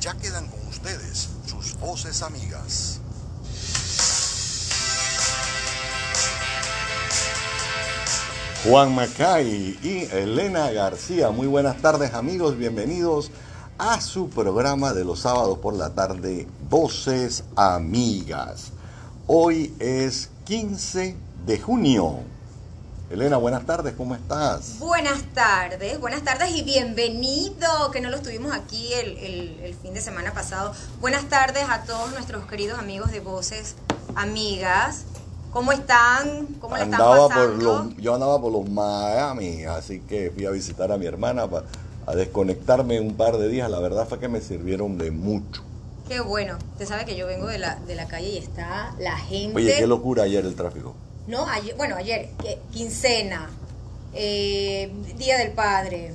Ya quedan con ustedes sus voces amigas. Juan Macay y Elena García. Muy buenas tardes amigos, bienvenidos a su programa de los sábados por la tarde, Voces Amigas. Hoy es 15 de junio. Elena, buenas tardes, ¿cómo estás? Buenas tardes, buenas tardes y bienvenido, que no lo estuvimos aquí el, fin de semana pasado. Buenas tardes a todos nuestros queridos amigos de Voces Amigas. ¿Cómo están? ¿Cómo le están pasando? yo andaba por los Miami, así que fui a visitar a mi hermana para a desconectarme un par de días. La verdad fue que me sirvieron de mucho. Qué bueno. Usted sabe que yo vengo de la, de la calle y está la gente. Oye, qué locura ayer el tráfico. No, ayer, bueno, ayer, quincena, eh, Día del Padre,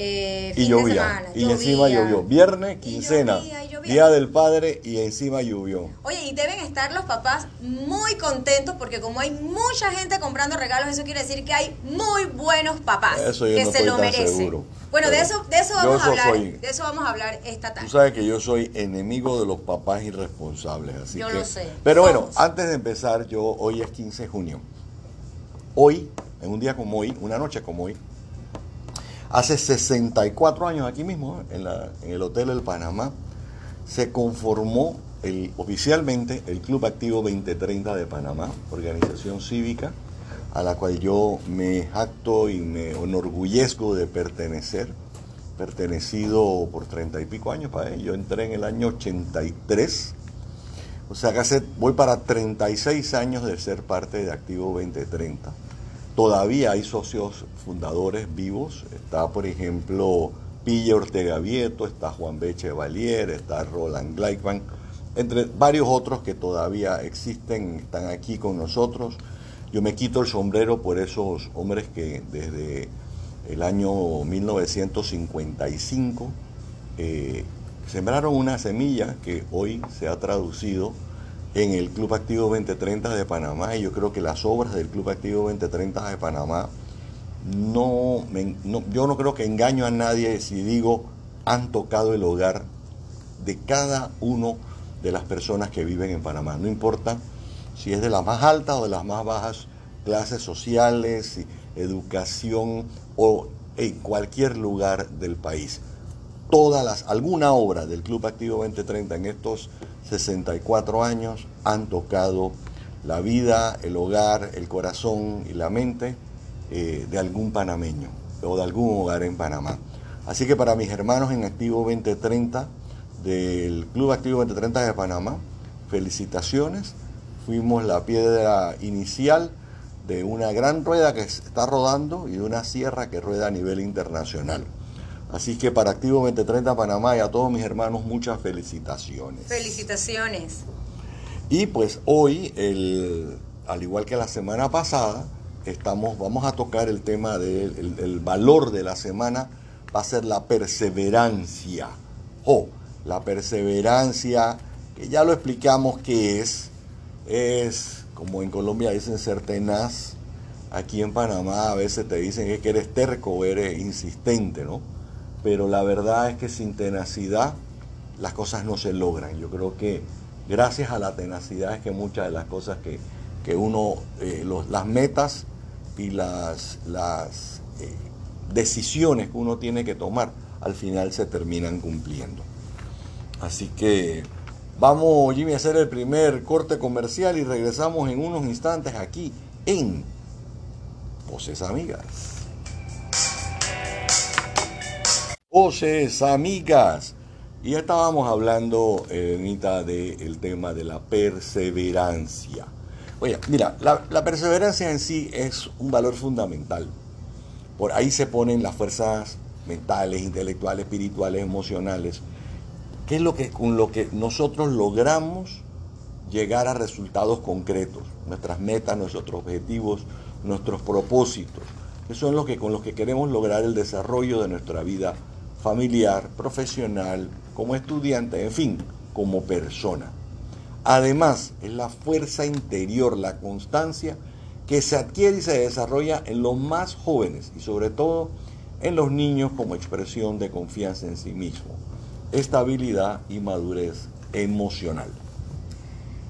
eh, y llovía. y encima llovió. Viernes, quincena, Día del Padre y encima llovió. Oye, y deben estar los papás muy contentos porque como hay mucha gente comprando regalos, eso quiere decir que hay muy buenos papás que se lo merecen. Bueno, de eso, de eso vamos a hablar. de eso vamos a hablar esta tarde. Tú sabes que yo soy enemigo de los papás irresponsables, así yo lo sé. Pero bueno, antes de empezar, yo hoy es 15 de junio. Hoy, en un día como hoy, una noche como hoy, Hace 64 años aquí mismo, en, el Hotel El Panamá, se conformó oficialmente el Club Activo 2030 de Panamá, organización cívica a la cual yo me jacto y me enorgullezco de pertenecer, pertenecido por treinta y pico años para él. Yo entré en el año 83, o sea que voy para 36 años de ser parte de Activo 2030 Todavía hay socios fundadores vivos. Está, por ejemplo, Pille Ortega Vieto, está Juan Beche Valier, está Roland Gleitman, entre varios otros que todavía existen, están aquí con nosotros. Yo me quito el sombrero por esos hombres que desde el año 1955 eh, sembraron una semilla que hoy se ha traducido en el Club Activo 2030 de Panamá y yo creo que las obras del Club Activo 2030 de Panamá no, yo no creo que engaño a nadie si digo han tocado el hogar de cada uno de las personas que viven en Panamá, no importa si es de las más altas o de las más bajas clases sociales, educación o en cualquier lugar del país. Todas las, alguna obra del Club Activo 2030 en estos 64 años han tocado la vida, el hogar, el corazón y la mente eh, de algún panameño o de algún hogar en Panamá. Así que para mis hermanos en Activo 2030 del Club Activo 2030 de Panamá, felicitaciones. Fuimos la piedra inicial de una gran rueda que está rodando y de una sierra que rueda a nivel internacional. Así que para Activo 2030 Panamá y a todos mis hermanos, muchas felicitaciones. Felicitaciones. Y pues hoy, al igual que la semana pasada, estamos, vamos a tocar el tema del valor de la semana, va a ser la perseverancia. O la perseverancia, que ya lo explicamos qué es, es, como en Colombia dicen, ser tenaz. Aquí en Panamá a veces te dicen que eres terco eres insistente, ¿no? Pero la verdad es que sin tenacidad las cosas no se logran. Yo creo que gracias a la tenacidad es que muchas de las cosas que, uno, eh, las metas y las, las eh, decisiones que uno tiene que tomar al final se terminan cumpliendo. Así que vamos, Jimmy, a hacer el primer corte comercial y regresamos en unos instantes aquí en Voces Amigas. Voces amigas. Y ya estábamos hablando, eh, del tema de la perseverancia. Oye, mira, la, la, perseverancia en sí es un valor fundamental. Por ahí se ponen las fuerzas mentales, intelectuales, espirituales, emocionales. ¿Qué es lo que, con lo que nosotros logramos llegar a resultados concretos? Nuestras metas, nuestros objetivos, nuestros propósitos. Que son los que, con los que queremos lograr el desarrollo de nuestra vida familiar, profesional, como estudiante, en fin, como persona. Además, es la fuerza interior, la constancia que se adquiere y se desarrolla en los más jóvenes y sobre todo en los niños como expresión de confianza en sí mismo. estabilidad y madurez emocional.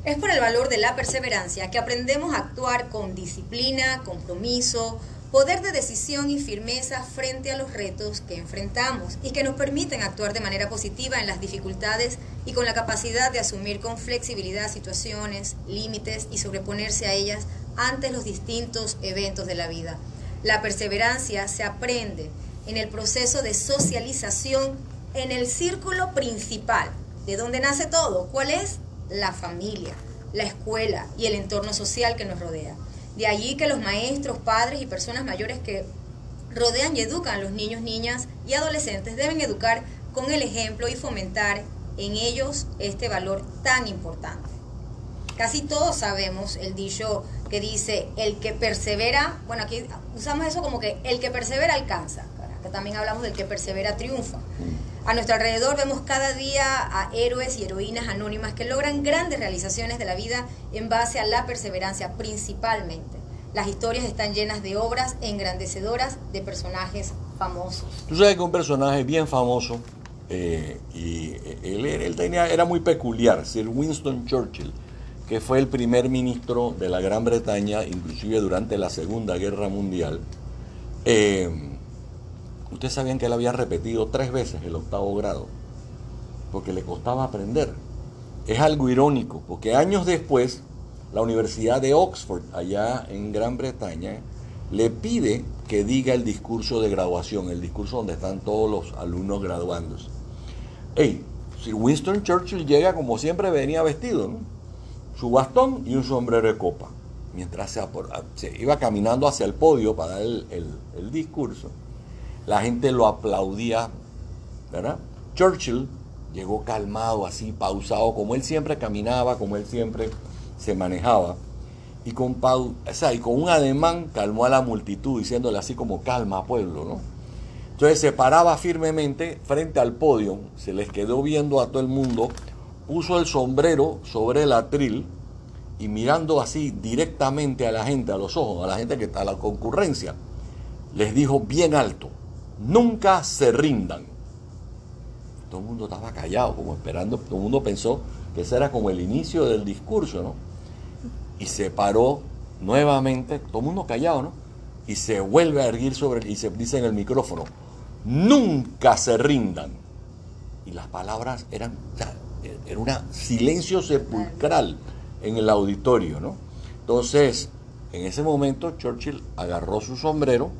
Es por el valor de la perseverancia que aprendemos a actuar con disciplina, compromiso, poder de decisión y firmeza frente a los retos que enfrentamos y que nos permiten actuar de manera positiva en las dificultades y con la capacidad de asumir con flexibilidad situaciones, límites y sobreponerse a ellas ante los distintos eventos de la vida. La perseverancia se aprende en el proceso de socialización en el círculo principal, de donde nace todo. ¿Cuál es? La familia, la escuela y el entorno social que nos rodea. De allí que los maestros, padres y personas mayores que rodean y educan a los niños, niñas y adolescentes deben educar con el ejemplo y fomentar en ellos este valor tan importante. Casi todos sabemos el dicho que dice, el que persevera, bueno, aquí usamos eso como que el que persevera alcanza, que también hablamos del que persevera triunfa. A nuestro alrededor vemos cada día a héroes y heroínas anónimas que logran grandes realizaciones de la vida en base a la perseverancia principalmente. Las historias están llenas de obras engrandecedoras de personajes famosos. Tú sabes que un personaje bien famoso, eh, y él, él, tenía, era muy peculiar, Sir Winston Churchill, que fue el primer ministro de la Gran Bretaña, inclusive durante la Segunda Guerra Mundial. Eh, Ustedes sabían que él había repetido tres veces el octavo grado, porque le costaba aprender. Es algo irónico, porque años después, la Universidad de Oxford, allá en Gran Bretaña, le pide que diga el discurso de graduación, el discurso donde están todos los alumnos graduándose. Hey, si Winston Churchill llega como siempre venía vestido, su bastón y un sombrero de copa, mientras se, iba caminando hacia el podio para dar el discurso la gente lo aplaudía, ¿verdad? Churchill llegó calmado, así, pausado, como él siempre caminaba, como él siempre se manejaba, y con, con un ademán calmó a la multitud, diciéndole así como calma pueblo, ¿no? Entonces se paraba firmemente frente al podio, se les quedó viendo a todo el mundo, puso el sombrero sobre el atril y mirando así directamente a la gente, a los ojos, a la gente que está a la concurrencia, les dijo bien alto, nunca se rindan. Todo el mundo estaba callado, como esperando, todo el mundo pensó que ese era como el inicio del discurso, ¿no? Y se paró nuevamente, todo el mundo callado, ¿no? Y se vuelve a erguir sobre, y se dice en el micrófono, nunca se rindan. Y las palabras eran, era un silencio sepulcral en el auditorio, ¿no? Entonces, en ese momento Churchill agarró su sombrero,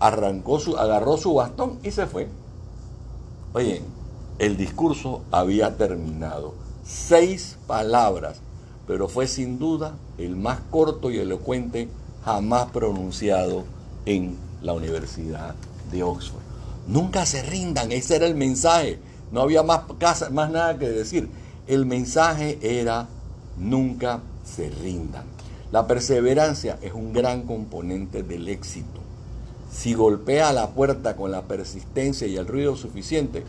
arrancó su, agarró su bastón y se fue. Oye, el discurso había terminado. Seis palabras, pero fue sin duda el más corto y elocuente jamás pronunciado en la Universidad de Oxford. Nunca se rindan, ese era el mensaje. No había más, más nada que decir. El mensaje era nunca se rindan. La perseverancia es un gran componente del éxito. Si golpea la puerta con la persistencia y el ruido suficiente,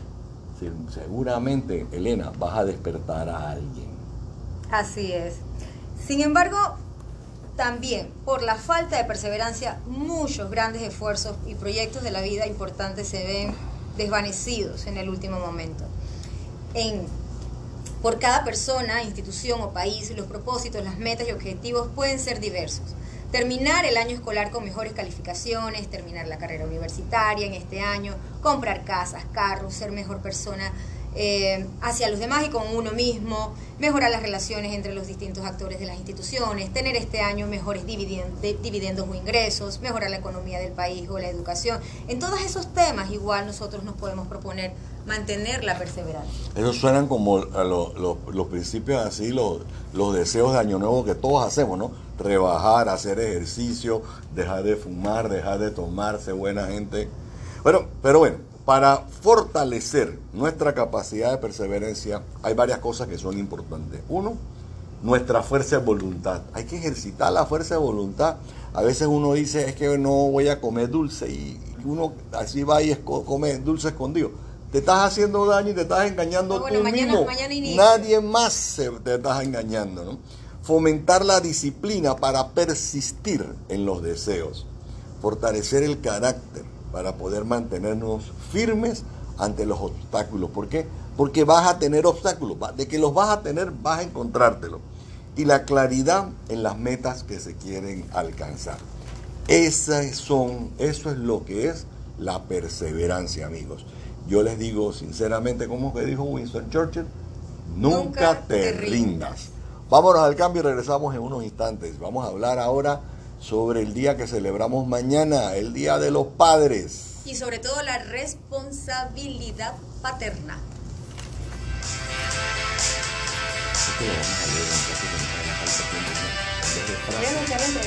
seguramente, Elena, vas a despertar a alguien. Así es. Sin embargo, también por la falta de perseverancia, muchos grandes esfuerzos y proyectos de la vida importantes se ven desvanecidos en el último momento. En, por cada persona, institución o país, los propósitos, las metas y objetivos pueden ser diversos terminar el año escolar con mejores calificaciones, terminar la carrera universitaria en este año, comprar casas, carros, ser mejor persona eh, hacia los demás y con uno mismo, mejorar las relaciones entre los distintos actores de las instituciones, tener este año mejores dividendos o ingresos, mejorar la economía del país o la educación. En todos esos temas igual nosotros nos podemos proponer mantener la perseverancia. Esos suenan como los principios así, los, los deseos de año nuevo que todos hacemos, ¿no? Rebajar, hacer ejercicio, dejar de fumar, dejar de tomarse buena gente. Bueno, pero bueno, para fortalecer nuestra capacidad de perseverancia hay varias cosas que son importantes. Uno, nuestra fuerza de voluntad. Hay que ejercitar la fuerza de voluntad. A veces uno dice, es que no voy a comer dulce y uno así va y come dulce escondido. Te estás haciendo daño y te estás engañando tú mismo. Nadie más te estás engañando. ¿no? Fomentar la disciplina para persistir en los deseos. Fortalecer el carácter para poder mantenernos firmes ante los obstáculos. ¿Por qué? porque vas a tener obstáculos, de que los vas a tener, vas a encontrártelo. Y la claridad en las metas que se quieren alcanzar. Esas son, eso es lo que es la perseverancia, amigos. Yo les digo sinceramente, como que dijo Winston Churchill, nunca, Nunca te, te rindas. Vámonos al cambio y regresamos en unos instantes. Vamos a hablar ahora sobre el día que celebramos mañana, el Día de los Padres. Y sobre todo la responsabilidad paterna. Esto lo vamos a leer caso que nos haga falta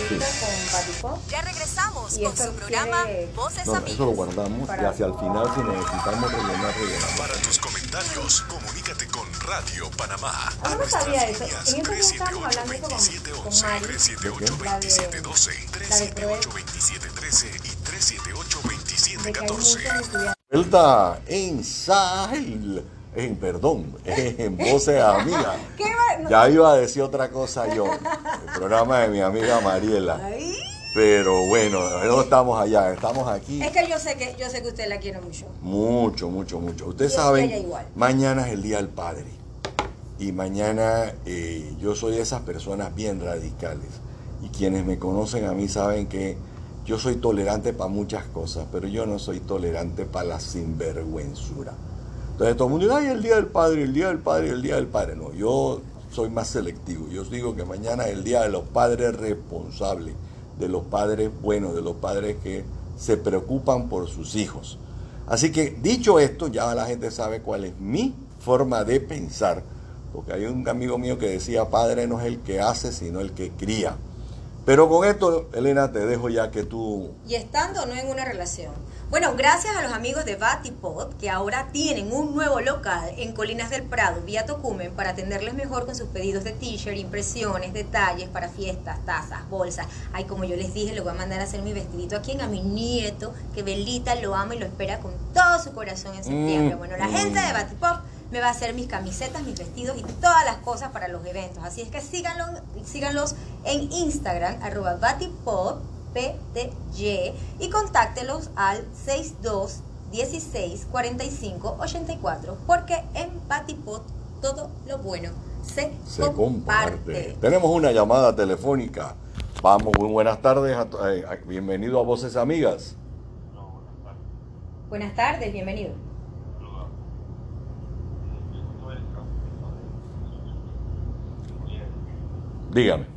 tiempo, a con. Ya regresamos Y con su programa Voces No, eso lo guardamos y Para- hacia el final si necesitamos rellenar, rellenamos. Para tus comentarios, comunícate con Radio Panamá. Ah, no nuestras sabía eso. líneas En estos días estábamos hablando eso con- 378-2711, con Mari. 378-2712, La de- la de 378-2713 y De que hay 378-2714. muchos estudiantes. Vuelta en Sahel, en perdón, en Voces Amigas. Ya iba a decir otra cosa yo, el programa de mi amiga Mariela. Ay. Pero bueno, no estamos allá, estamos aquí. Es que yo sé que yo sé que usted la quiere mucho. Mucho, mucho, mucho. Ustedes saben, igual. mañana es el Día del Padre. Y mañana eh, yo soy de esas personas bien radicales. Y quienes me conocen a mí saben que yo soy tolerante para muchas cosas, pero yo no soy tolerante para la sinvergüenzura. Entonces todo el mundo dice, ay, el Día del Padre, el Día del Padre, el Día del Padre. No, yo soy más selectivo. Yo digo que mañana es el Día de los Padres responsables, de los padres buenos, de los padres que se preocupan por sus hijos. Así que dicho esto, ya la gente sabe cuál es mi forma de pensar, porque hay un amigo mío que decía, padre no es el que hace, sino el que cría. Pero con esto, Elena, te dejo ya que tú... Y estando o no en una relación. Bueno, gracias a los amigos de Batipod que ahora tienen un nuevo local en Colinas del Prado, vía Tocumen, para atenderles mejor con sus pedidos de t-shirt, impresiones, detalles para fiestas, tazas, bolsas. Ay, como yo les dije, le voy a mandar a hacer mi vestidito a quien a mi nieto, que Belita lo ama y lo espera con todo su corazón en septiembre. Mm, Bueno, la mm. gente de Batipod me va a hacer mis camisetas, mis vestidos y todas las cosas para los eventos. Así es que síganlo, síganlos en Instagram, arroba Batipod, PTY, y contáctelos al 62 16 45 84, porque en Batipod todo lo bueno se, se comparte. comparte. Tenemos una llamada telefónica. Vamos, muy buenas tardes. a eh, a- bienvenido a Voces Amigas. Buenas tardes, bienvenido. Dígame.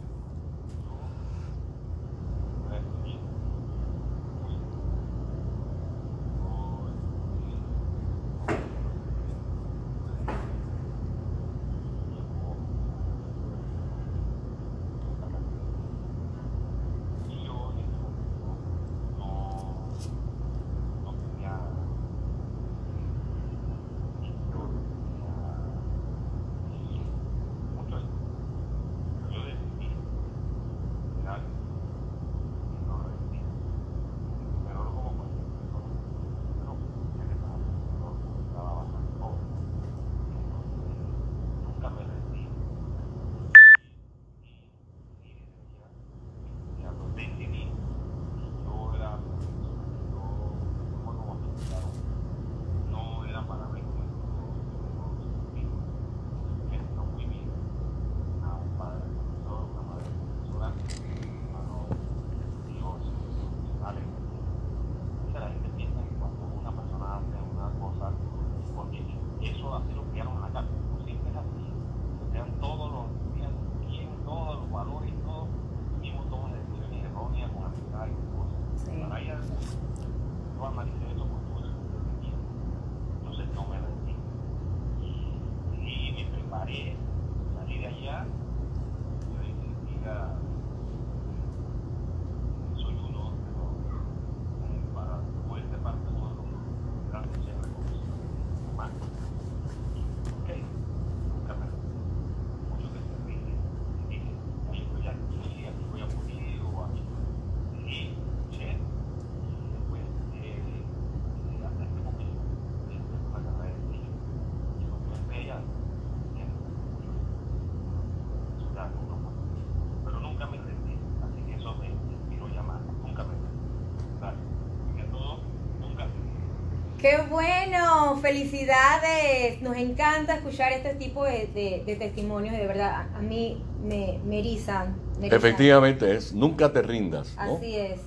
Qué bueno, felicidades. Nos encanta escuchar este tipo de, de, testimonios de verdad a, mí me, me erizan. Efectivamente es, nunca te rindas. Así es.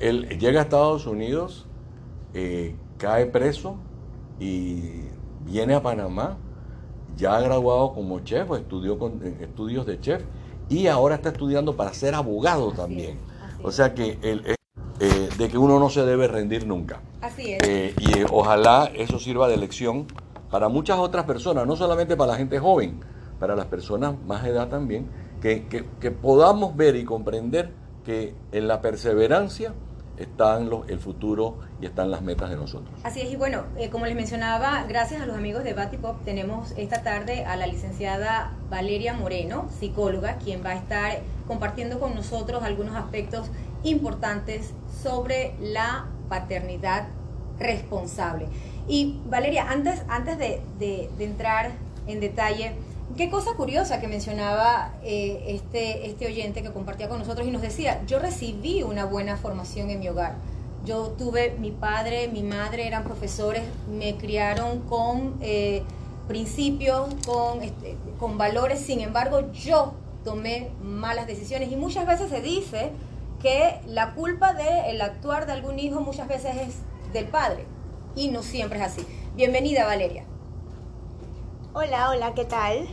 él, llega a Estados Unidos, eh, cae preso y viene a Panamá, ya graduado como chef, estudió con, estudios de chef y ahora está estudiando para ser abogado también. o sea que el, eh, de que uno no se debe rendir nunca. Así es. Eh, y eh, ojalá eso sirva de lección para muchas otras personas, no solamente para la gente joven, para las personas más edad también, que, que, podamos ver y comprender que en la perseverancia están los, el futuro y están las metas de nosotros. Así es, y bueno, como les mencionaba, gracias a los amigos de Batipop, tenemos esta tarde a la licenciada Valeria Moreno, psicóloga, quien va a estar compartiendo con nosotros algunos aspectos importantes sobre la paternidad responsable. Y Valeria, antes, antes de, entrar en detalle, qué cosa curiosa que mencionaba eh, este, este oyente que compartía con nosotros y nos decía, yo recibí una buena formación en mi hogar. Yo tuve, mi padre, mi madre eran profesores, me criaron con eh, principios, con, este, con valores, sin embargo yo tomé malas decisiones y muchas veces se dice que la culpa del actuar de algún hijo muchas veces es del padre y no siempre es así. Bienvenida Valeria. Hola, hola, ¿qué tal?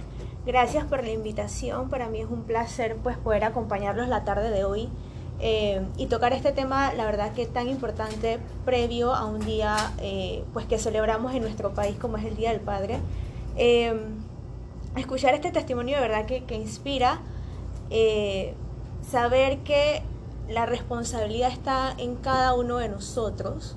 Gracias por la invitación. Para mí es un placer pues poder acompañarlos la tarde de hoy eh, y tocar este tema, la verdad que tan importante previo a un día eh, pues que celebramos en nuestro país como es el Día del Padre. Eh, escuchar este testimonio de verdad que, que inspira saber que la responsabilidad está en cada uno de nosotros.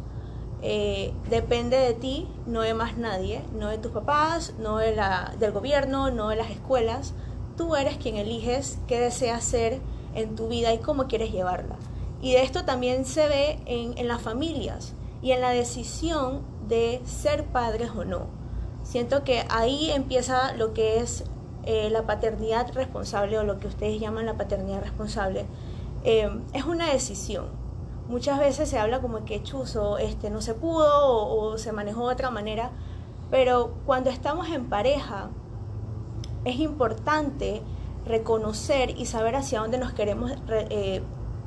Eh, depende de ti, no de más nadie, no de tus papás, no de la, del gobierno, no de las escuelas. Tú eres quien eliges qué deseas hacer en tu vida y cómo quieres llevarla. Y de esto también se ve en, las familias y en la decisión de ser padres o no. Siento que ahí empieza lo que es eh, la paternidad responsable o lo que ustedes llaman la paternidad responsable Em, es una decisión. Muchas veces se habla como que chuzo, este, no se pudo o, se manejó de otra manera, pero cuando estamos en pareja es importante reconocer y saber hacia dónde nos queremos eh,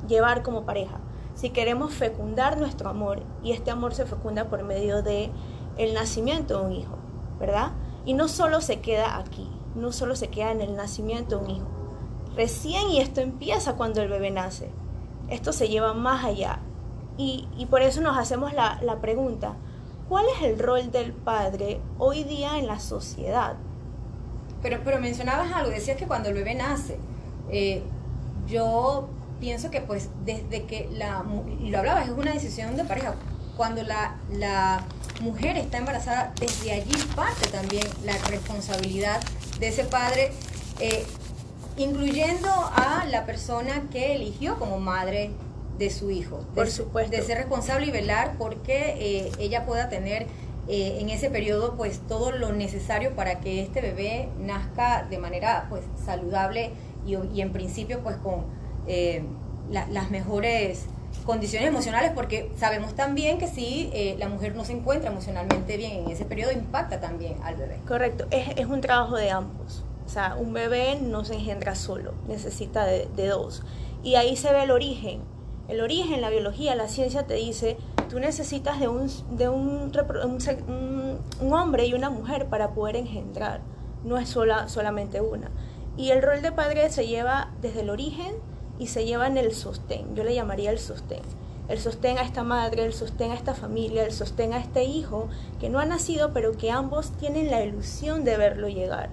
llevar como pareja. Si queremos fecundar nuestro amor y este amor se fecunda por medio de el nacimiento de un hijo, ¿verdad? Y no solo se queda aquí, no solo se queda en el nacimiento de un hijo, recién y esto empieza cuando el bebé nace. Esto se lleva más allá. Y, por eso nos hacemos la, pregunta, ¿cuál es el rol del padre hoy día en la sociedad? Pero, pero mencionabas algo, decías que cuando el bebé nace, eh, yo pienso que pues desde que la, y lo hablabas, es una decisión de pareja, cuando la, la mujer está embarazada, desde allí parte también la responsabilidad de ese padre eh, incluyendo a la persona que eligió como madre de su hijo. Por supuesto. De ser responsable y velar porque eh, ella pueda tener eh, en ese periodo pues todo lo necesario para que este bebé nazca de manera pues saludable y, en principio pues con eh, las mejores condiciones emocionales porque sabemos también que si la mujer no se encuentra emocionalmente bien en ese periodo impacta también al bebé. Correcto, es, es un trabajo de ambos. O sea, un bebé no se engendra solo, necesita de, dos. Y ahí se ve el origen. El origen, la biología, la ciencia te dice, tú necesitas de un, de un, un, hombre y una mujer para poder engendrar. No es sola, solamente una. Y el rol de padre se lleva desde el origen y se lleva en el sostén. Yo le llamaría el sostén. El sostén a esta madre, el sostén a esta familia, el sostén a este hijo que no ha nacido, pero que ambos tienen la ilusión de verlo llegar.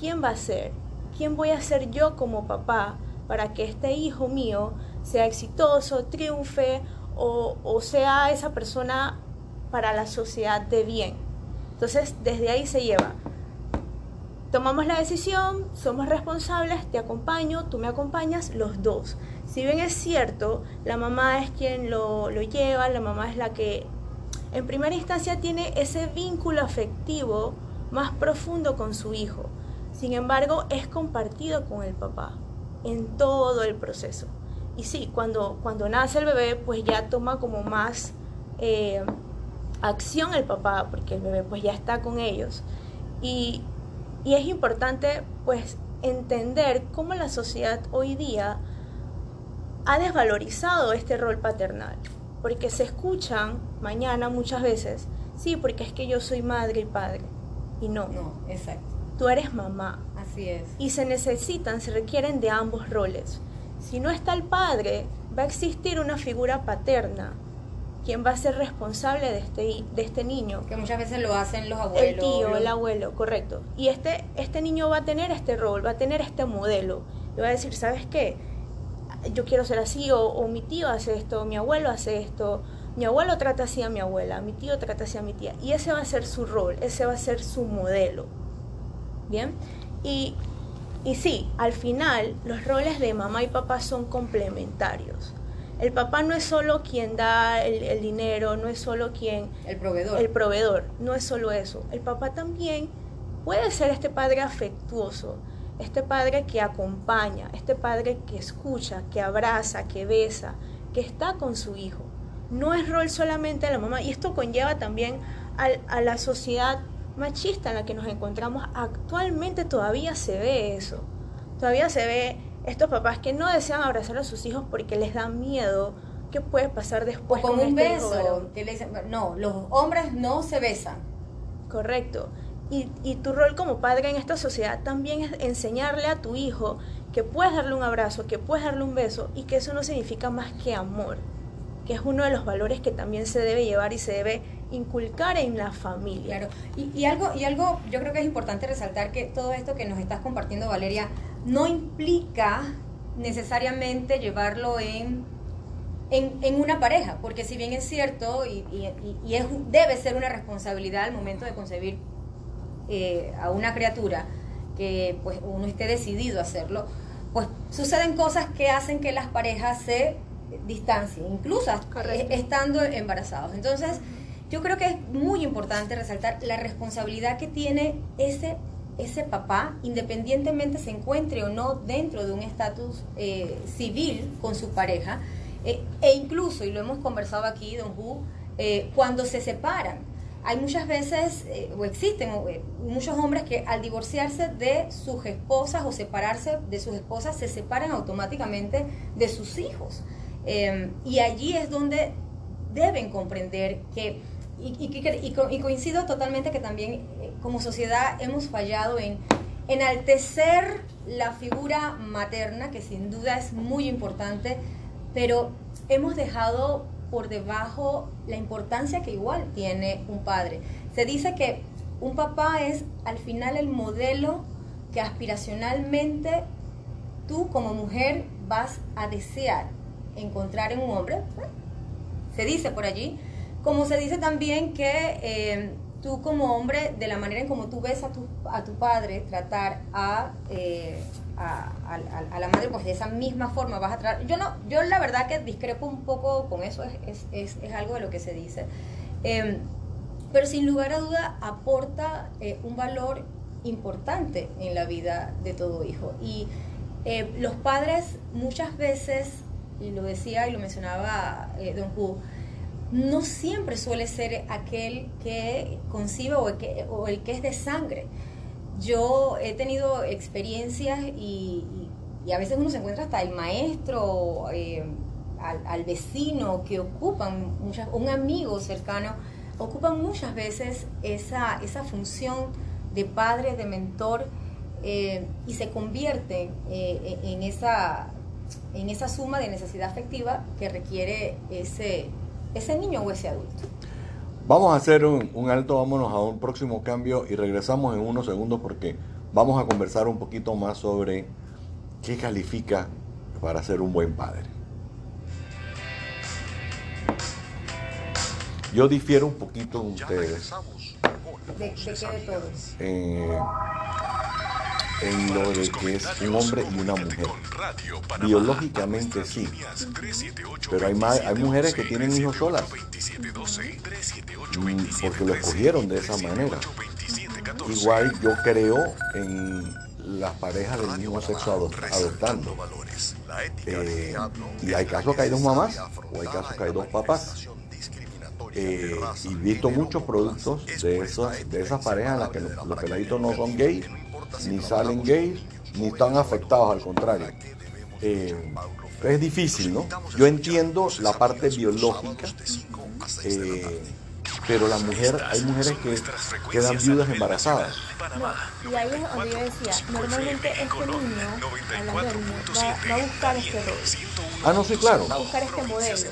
¿Quién va a ser? ¿Quién voy a ser yo como papá para que este hijo mío sea exitoso, triunfe o, sea esa persona para la sociedad de bien? Entonces, desde ahí se lleva. Tomamos la decisión, somos responsables, te acompaño, tú me acompañas, los dos. Si bien es cierto, la mamá es quien lo, lo lleva, la mamá es la que en primera instancia tiene ese vínculo afectivo más profundo con su hijo. Sin embargo, es compartido con el papá en todo el proceso. Y sí, cuando, cuando nace el bebé, pues ya toma como más, eh, acción el papá, porque el bebé pues ya está con ellos. Y, y es importante pues entender cómo la sociedad hoy día ha desvalorizado este rol paternal, porque se escuchan mañana muchas veces, sí, porque es que yo soy madre y padre, y no, No, exacto. Tú eres mamá, Así es. y se necesitan, se requieren de ambos roles. Si no está el padre, va a existir una figura paterna, quien va a ser responsable de este, de este niño. Que muchas veces lo hacen los abuelos. El tío, el abuelo, correcto. Y este, este niño va a tener este rol, va a tener este modelo. Y va a decir, ¿sabes qué? Yo quiero ser así, o, o mi tío hace esto, mi abuelo hace esto, mi abuelo trata así a mi abuela, mi tío trata así a mi tía. Y ese va a ser su rol, ese va a ser su modelo. ¿Bien? Y, y sí, al final los roles de mamá y papá son complementarios. El papá no es solo quien da el, el dinero, no es solo quien El proveedor. el proveedor. No es solo eso. El papá también puede ser este padre afectuoso, este padre que acompaña, este padre que escucha, que abraza, que besa, que está con su hijo. No es rol solamente de la mamá. Y esto conlleva también al- a la sociedad machista en la que nos encontramos. Actualmente todavía se ve eso. Todavía se ve estos papás que no desean abrazar a sus hijos porque les da miedo qué puede pasar o después con con un este beso. Que no, los hombres no se besan. Correcto. Y, y tu rol como padre en esta sociedad también es enseñarle a tu hijo que puedes darle un abrazo, que puedes darle un beso y que eso no significa más que amor, que es uno de los valores que también se debe llevar y se debe inculcar en la familia. Claro. Y, y algo, y algo, yo creo que es importante resaltar que todo esto que nos estás compartiendo, Valeria, no implica necesariamente llevarlo en, en, en una pareja, porque si bien es cierto y, y- y- es, debe ser una responsabilidad al momento de concebir eh, a una criatura, que pues uno esté decidido a hacerlo, pues suceden cosas que hacen que las parejas se distancien, incluso Correcto. estando embarazados. Entonces, yo creo que es muy importante resaltar la responsabilidad que tiene ese, ese papá, independientemente se encuentre o no dentro de un estatus eh, civil con su pareja, eh, e incluso, y lo hemos conversado aquí, don Hu, eh, cuando se separan. Hay muchas veces, o existen muchos hombres que al divorciarse de sus esposas o separarse de sus esposas, se separan automáticamente de sus hijos. Eh, y allí es donde deben comprender que, y, y y y coincido totalmente que también eh, como sociedad hemos fallado en enaltecer la figura materna, que sin duda es muy importante, pero hemos dejado por debajo la importancia que igual tiene un padre. Se dice que un papá es al final el modelo que aspiracionalmente tú como mujer vas a desear encontrar en un hombre. Se dice por allí. Como se dice también que eh, tú como hombre, de la manera en como tú ves a tu, a tu padre tratar a, eh, a, a- a- la madre, pues de esa misma forma vas a tratar. Yo no, yo la verdad que discrepo un poco con eso, es, es, es, es algo de lo que se dice. Em, pero sin lugar a duda aporta eh, un valor importante en la vida de todo hijo. Y eh, los padres muchas veces, y lo decía y lo mencionaba eh, Don Hu, no siempre suele ser aquel que concibe o el que, es de sangre. Yo he tenido experiencias y, a veces uno se encuentra hasta el maestro, eh, al, vecino que ocupan, muchas, un amigo cercano, ocupan muchas veces esa, esa función de padre, de mentor, eh, y se convierten eh, en esa, en esa suma de necesidad afectiva que requiere ese, ese niño o ese adulto. Vamos a hacer un, un alto, vámonos a un próximo cambio y regresamos en unos segundos porque vamos a conversar un poquito más sobre qué califica para ser un buen padre. Yo difiero un poquito de ustedes ¿De, de qué de todo? Amigas. eh, en lo de que es un hombre y una mujer. Biológicamente sí, pero hay, hay mujeres que tienen hijos solas mm, porque lo escogieron de esa manera. Igual yo creo en las parejas del mismo sexo ado- adoptando. Eh, y hay casos que hay dos mamás o hay casos que hay dos papás. eh, y visto muchos productos de, esos, de esas parejas en las que los, los peladitos no son gays, ni salen gays, ni están afectados, al contrario. Eh, es difícil, ¿no? Yo entiendo la parte biológica, eh, pero la mujer, hay mujeres que quedan viudas embarazadas. No, y ahí es donde yo decía, normalmente este niño, niño, va, va a buscar este rol, Ah, no, sí, claro. va a buscar este modelo.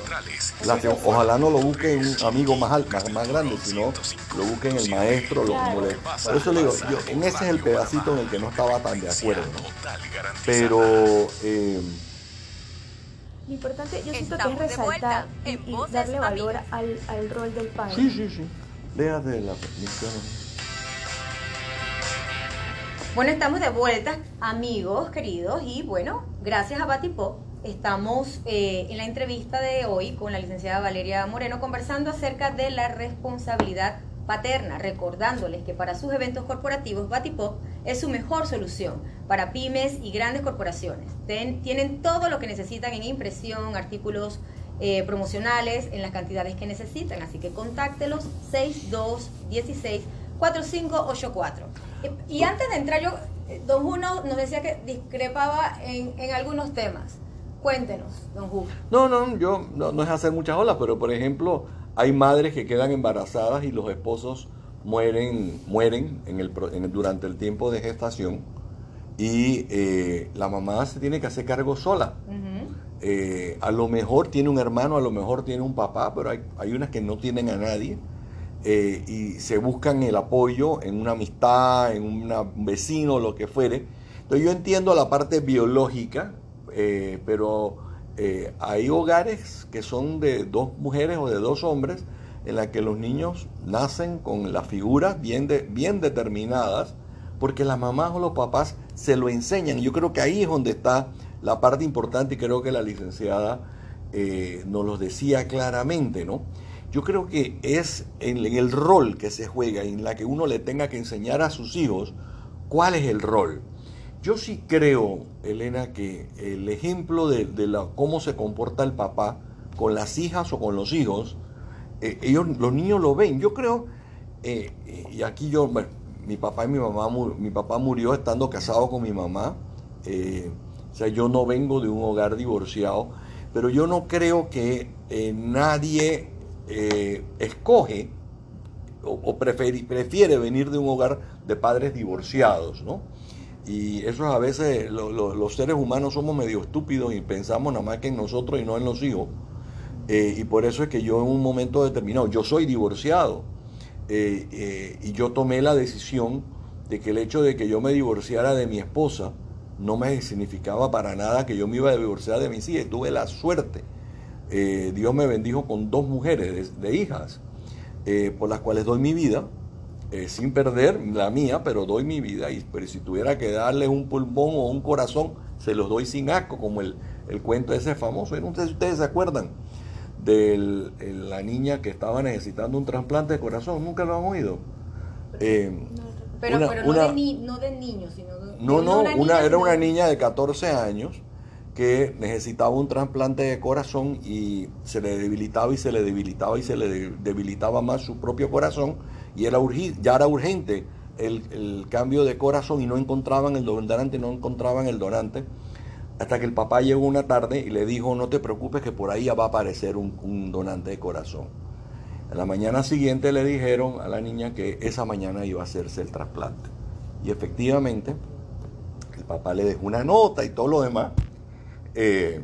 La ojalá no lo busque un amigo más, al- más, más grande, sino lo busque en el maestro, lo, como le- Por eso le digo, yo, en ese es el pedacito en el que no estaba tan de acuerdo. Pero eh, Lo importante, yo siento que Estamos es de vuelta resaltar y, en y darle valor al, al rol del padre. sí, sí, sí. Déjate la misión. Bueno, estamos de vuelta, amigos queridos, y bueno, gracias a Batipop estamos eh, en la entrevista de hoy con la licenciada Valeria Moreno conversando acerca de la responsabilidad paterna, recordándoles que para sus eventos corporativos Batipop es su mejor solución para pymes y grandes corporaciones. Ten- tienen todo lo que necesitan en impresión, artículos eh, promocionales en las cantidades que necesitan, así que contáctelos 6216 4584. Eh, Y antes de entrar yo, eh, don Juno nos decía que discrepaba en, en algunos temas. Cuéntenos, don Juno. No, no, yo no, no es hacer muchas olas, pero por ejemplo, hay madres que quedan embarazadas y los esposos mueren, mueren en el, pro- en el- durante el tiempo de gestación y eh, la mamá se tiene que hacer cargo sola. Eh, a lo mejor tiene un hermano, a lo mejor tiene un papá, pero hay, hay unas que no tienen a nadie eh, y se buscan el apoyo en una amistad, en una- un vecino, lo que fuere. Entonces yo entiendo la parte biológica, pero eh, hay hogares que son de dos mujeres o de dos hombres en la que los niños nacen con las figuras bien, bien determinadas porque las mamás o los papás se lo enseñan. Yo creo que ahí es donde está la parte importante y creo que la licenciada eh, nos lo decía claramente, ¿no? Yo creo que es en, en el rol que se juega, en la que uno le tenga que enseñar a sus hijos cuál es el rol. Yo sí creo, Elena, que el ejemplo de, la, cómo se comporta el papá con las hijas o con los hijos, eh, ellos, los niños lo ven. Yo creo, eh, y aquí yo, mi papá y mi mamá, mi papá murió estando casado con mi mamá. eh, o sea, yo no vengo de un hogar divorciado, pero yo no creo que nadie escoge o, o preferi- prefiere venir de un hogar de padres divorciados, ¿no? Y eso a veces lo- lo- los seres humanos somos medio estúpidos y pensamos nada más que en nosotros y no en los hijos. Eh, y por eso es que yo en un momento determinado, yo soy divorciado, eh, eh, y yo tomé la decisión de que el hecho de que yo me divorciara de mi esposa no me significaba para nada que yo me iba a divorciar de mis hijas. Tuve la suerte. Dios me bendijo con dos mujeres de, hijas, por las cuales doy mi vida, eh, sin perder la mía, pero doy mi vida. Y pero si tuviera que darles un pulmón o un corazón, se los doy sin asco, como el, el cuento ese famoso. Yo no sé si ustedes se acuerdan de la niña que estaba necesitando un trasplante de corazón. ¿Nunca lo han oído? Eh, Pero, Una- pero no, una- de ni- no de niños, sino de, no, no, una niña, era una niña de 14 años que necesitaba un trasplante de corazón y se le debilitaba y se le debilitaba y se le de- debilitaba más su propio corazón y era ya era urgente el, el cambio de corazón y no encontraban el donante, no encontraban el donante hasta que el papá llegó una tarde y le dijo no te preocupes que por ahí ya va a aparecer un, un donante de corazón. En la mañana siguiente le dijeron a la niña que esa mañana iba a hacerse el trasplante. Y efectivamente, el papá le dejó una nota y todo lo demás, eh,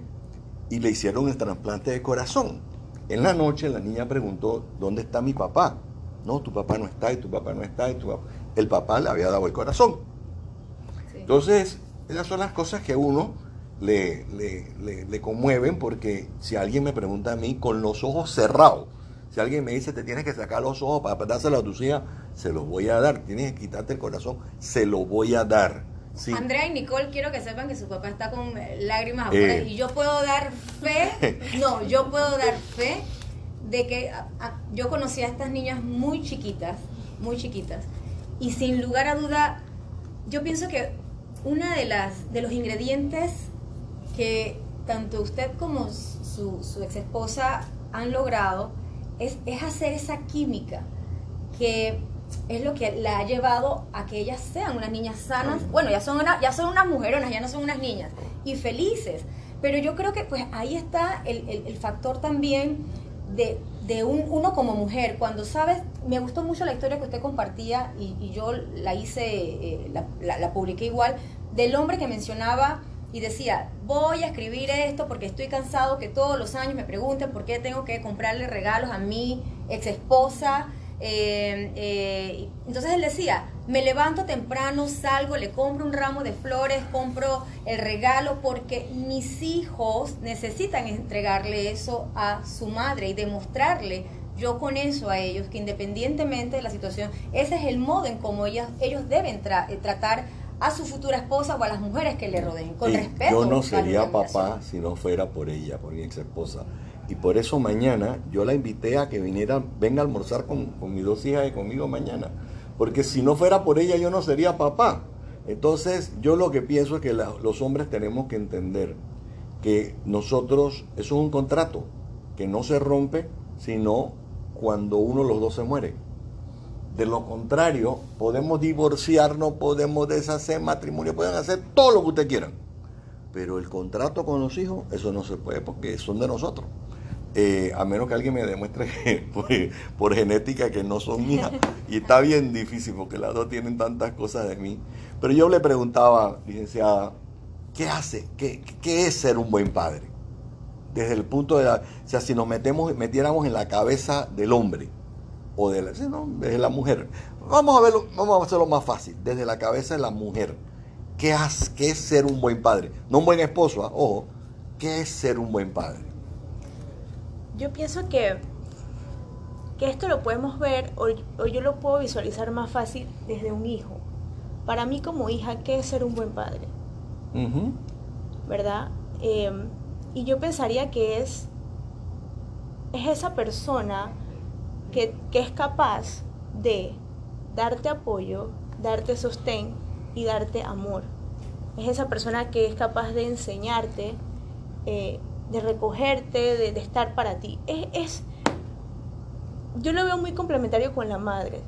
y le hicieron el trasplante de corazón. En la noche la niña preguntó, ¿dónde está mi papá? No, tu papá no está y tu papá no está y tu papá... El papá le había dado el corazón. Sí. Entonces, esas son las cosas que a uno le, le, le- le conmueven porque si alguien me pregunta a mí con los ojos cerrados, si alguien me dice te tienes que sacar los ojos para dárselo a tus hijas, se los voy a dar. Tienes que quitarte el corazón, se lo voy a dar. Sí. Andrea y Nicole, quiero que sepan que su papá está con eh, lágrimas Eh. afuera y yo puedo dar fe, no, yo puedo dar fe de que a- a- yo conocí a estas niñas muy chiquitas, muy chiquitas, y sin lugar a duda, yo pienso que una de las de los ingredientes que tanto usted como su, su ex esposa han logrado es, es hacer esa química que es lo que la ha llevado a que ellas sean unas niñas sanas. Bueno, ya son, una- ya son unas mujeronas, ya no son unas niñas. Y felices. Pero yo creo que pues ahí está el, el- el factor también de, de un, uno como mujer. Cuando sabes, me gustó mucho la historia que usted compartía y, y yo la hice, eh, la, la- la publiqué igual, del hombre que mencionaba y decía, voy a escribir esto porque estoy cansado que todos los años me pregunten por qué tengo que comprarle regalos a mi ex esposa. Eh, eh, entonces él decía, me levanto temprano, salgo, le compro un ramo de flores, compro el regalo porque mis hijos necesitan entregarle eso a su madre y demostrarle yo con eso a ellos que independientemente de la situación, ese es el modo en cómo ellas, ellos deben tra- eh, tratar a su futura esposa o a las mujeres que le rodeen, con Y respeto. yo no sería papá si no fuera por ella, por mi ex esposa. Y por eso mañana yo la invité a que viniera, venga a almorzar con, mis dos hijas y conmigo mañana. Porque si no fuera por ella yo no sería papá. Entonces yo lo que pienso es que los hombres tenemos que entender que nosotros, eso es un contrato que no se rompe sino cuando uno de los dos se muere. De lo contrario, podemos divorciarnos, podemos deshacer matrimonio, pueden hacer todo lo que ustedes quieran. Pero el contrato con los hijos, eso no se puede porque son de nosotros. Eh, a menos que alguien me demuestre que, por, por genética que no son mías. Y está bien difícil porque las dos tienen tantas cosas de mí. Pero yo le preguntaba, licenciada, ¿qué hace? ¿Qué, qué es ser un buen padre? Desde el punto de la, o sea, si nos metemos, metiéramos en la cabeza del hombre o de la, no, desde la mujer. Vamos a verlo, vamos a hacerlo más fácil, desde la cabeza de la mujer. ¿Qué, has- qué es ser un buen padre? No un buen esposo, ah, ojo. ¿Qué es ser un buen padre? Yo pienso que, que esto lo podemos ver o, o yo lo puedo visualizar más fácil desde un hijo. Para mí como hija, ¿qué es ser un buen padre? ¿Verdad? Eh, y yo pensaría que es, es esa persona que, que es capaz de darte apoyo, darte sostén y darte amor. Es esa persona que es capaz de enseñarte, eh, de recogerte, de, de estar para ti. Es, es- yo lo veo muy complementario con la madre.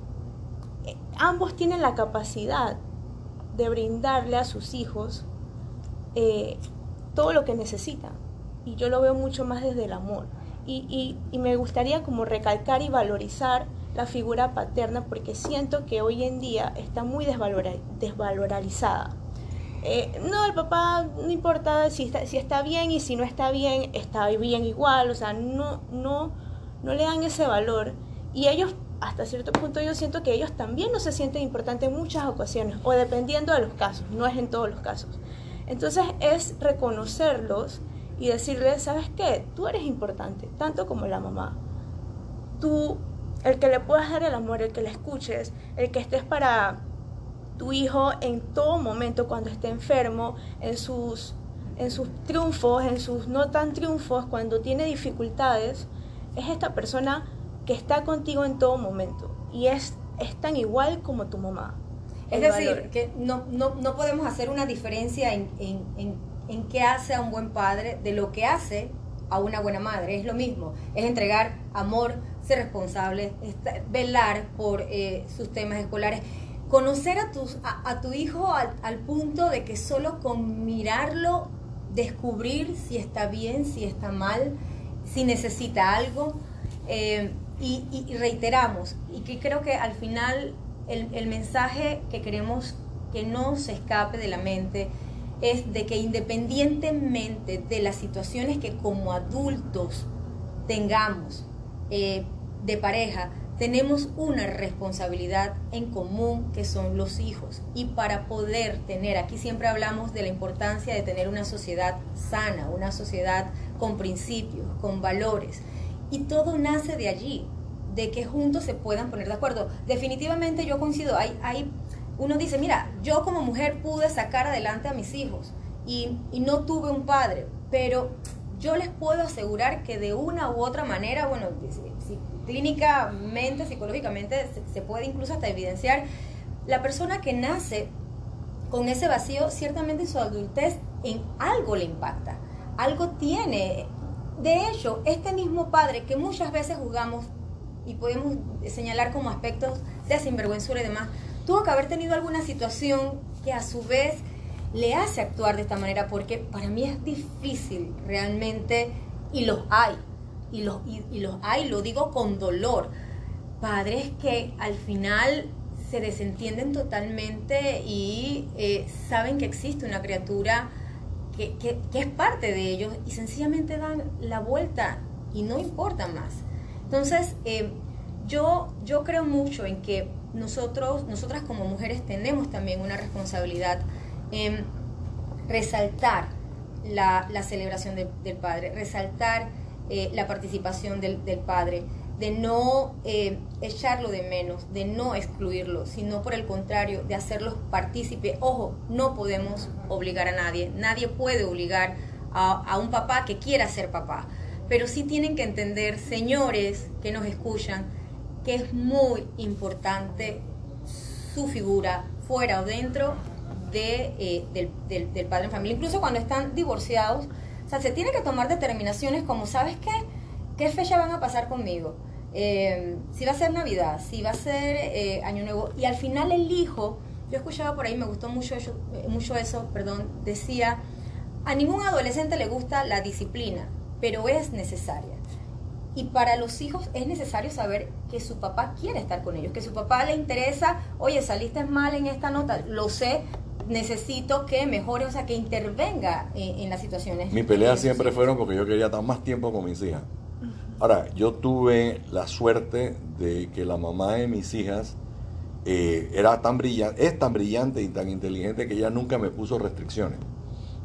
Eh, ambos tienen la capacidad de brindarle a sus hijos eh, todo lo que necesitan. Y yo lo veo mucho más desde el amor. Y, y- y me gustaría como recalcar y valorizar la figura paterna porque siento que hoy en día está muy desvalora- desvalorizada. Eh, no, el papá no importa si está, bien y si no está bien, está bien igual, o sea, no, no, no le dan ese valor. Y ellos, hasta cierto punto, yo siento que ellos también no se sienten importantes en muchas ocasiones, o dependiendo de los casos, no es en todos los casos. Entonces es reconocerlos y decirles, ¿sabes qué? Tú eres importante, tanto como la mamá. Tú, el que le puedas dar el amor, el que le escuches, el que estés para tu hijo en todo momento cuando esté enfermo, en sus, en sus triunfos, en sus no tan triunfos, cuando tiene dificultades, es esta persona que está contigo en todo momento y es, es tan igual como tu mamá. Es decir, valor. que no, no, no podemos hacer una diferencia en, en, en, en qué hace a un buen padre de lo que hace a una buena madre. Es lo mismo, es entregar amor, ser responsable, velar por eh, sus temas escolares, conocer a, a, tu hijo al, punto de que solo con mirarlo, descubrir si está bien, si está mal, si necesita algo. Eh, y reiteramos, y que creo que al final el, el mensaje que queremos que no se escape de la mente es de que independientemente de las situaciones que como adultos tengamos eh, de pareja, tenemos una responsabilidad en común que son los hijos. Y para poder tener, aquí siempre hablamos de la importancia de tener una sociedad sana, una sociedad con principios, con valores. Y todo nace de allí, de que juntos se puedan poner de acuerdo. Definitivamente yo coincido, hay, hay, uno dice, mira, yo como mujer pude sacar adelante a mis hijos y, y no tuve un padre, pero yo les puedo asegurar que de una u otra manera, bueno, clínicamente, psicológicamente, se, puede incluso hasta evidenciar, la persona que nace con ese vacío, ciertamente en su adultez, en algo le impacta, algo tiene. De hecho, este mismo padre que muchas veces jugamos y podemos señalar como aspectos de sinvergüenzura y demás, tuvo que haber tenido alguna situación que a su vez le hace actuar de esta manera, porque para mí es difícil realmente, y los hay, y los, y, los hay, lo digo con dolor, padres que al final se desentienden totalmente y eh, saben que existe una criatura que, que, que es parte de ellos y sencillamente dan la vuelta y no importa más. Entonces, eh, yo, yo creo mucho en que nosotros, nosotras como mujeres tenemos también una responsabilidad en resaltar la, la celebración de- del Padre, resaltar eh, la participación del, del Padre, de no eh, echarlo de menos, de no excluirlo, sino por el contrario, de hacerlos partícipe. Ojo, no podemos obligar a nadie, nadie puede obligar a, a un papá que quiera ser papá, pero sí tienen que entender, señores que nos escuchan, que es muy importante su figura fuera o dentro de, eh, del, del- del padre en familia. Incluso cuando están divorciados, o sea, se tiene que tomar determinaciones como, ¿sabes qué? ¿Qué fecha van a pasar conmigo? Eh, si va a ser Navidad, si va a ser eh, Año Nuevo. Y al final el hijo, yo escuchaba por ahí, me gustó mucho eso, eh, mucho eso perdón, decía, a ningún adolescente le gusta la disciplina, pero es necesaria. Y para los hijos es necesario saber que su papá quiere estar con ellos, que su papá le interesa, oye, saliste mal en esta nota, lo sé, necesito que mejore, o sea, que intervenga en, en las situaciones. Mis peleas siempre fueron porque yo quería estar más tiempo con mis hijas. Ahora, yo tuve la suerte de que la mamá de mis hijas eh, era tan brillante, es tan brillante y tan inteligente que ella nunca me puso restricciones.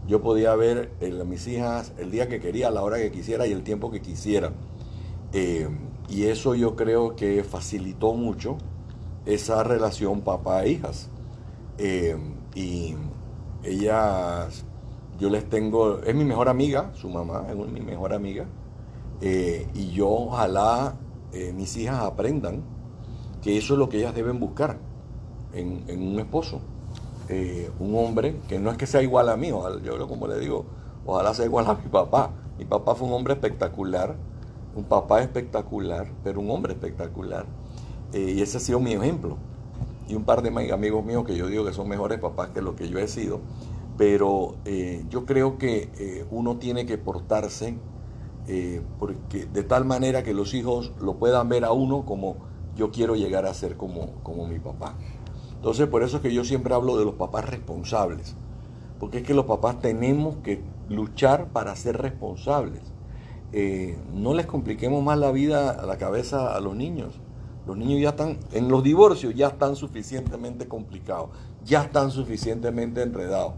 Yo podía ver eh, a mis hijas el día que quería, a la hora que quisiera y el tiempo que quisiera. Eh, y eso yo creo que facilitó mucho esa relación papá-hijas. Y ellas, yo les tengo, es mi mejor amiga, su mamá es mi mejor amiga. Eh, y yo ojalá eh, mis hijas aprendan que eso es lo que ellas deben buscar en, en un esposo. Eh, un hombre que no es que sea igual a mí, ojalá- yo como le digo, ojalá sea igual a mi papá. Mi papá fue un hombre espectacular, un papá espectacular, pero un hombre espectacular. Y ese ha sido mi ejemplo. Y un par de amigos míos que yo digo que son mejores papás que lo que yo he sido. Pero eh, yo creo que eh, uno tiene que portarse eh, porque de tal manera que los hijos lo puedan ver a uno como yo quiero llegar a ser como, como mi papá. Entonces por eso es que yo siempre hablo de los papás responsables, porque es que los papás tenemos que luchar para ser responsables. No les compliquemos más la vida a la cabeza a los niños. Los niños ya están, en los divorcios ya están suficientemente complicados, ya están suficientemente enredados.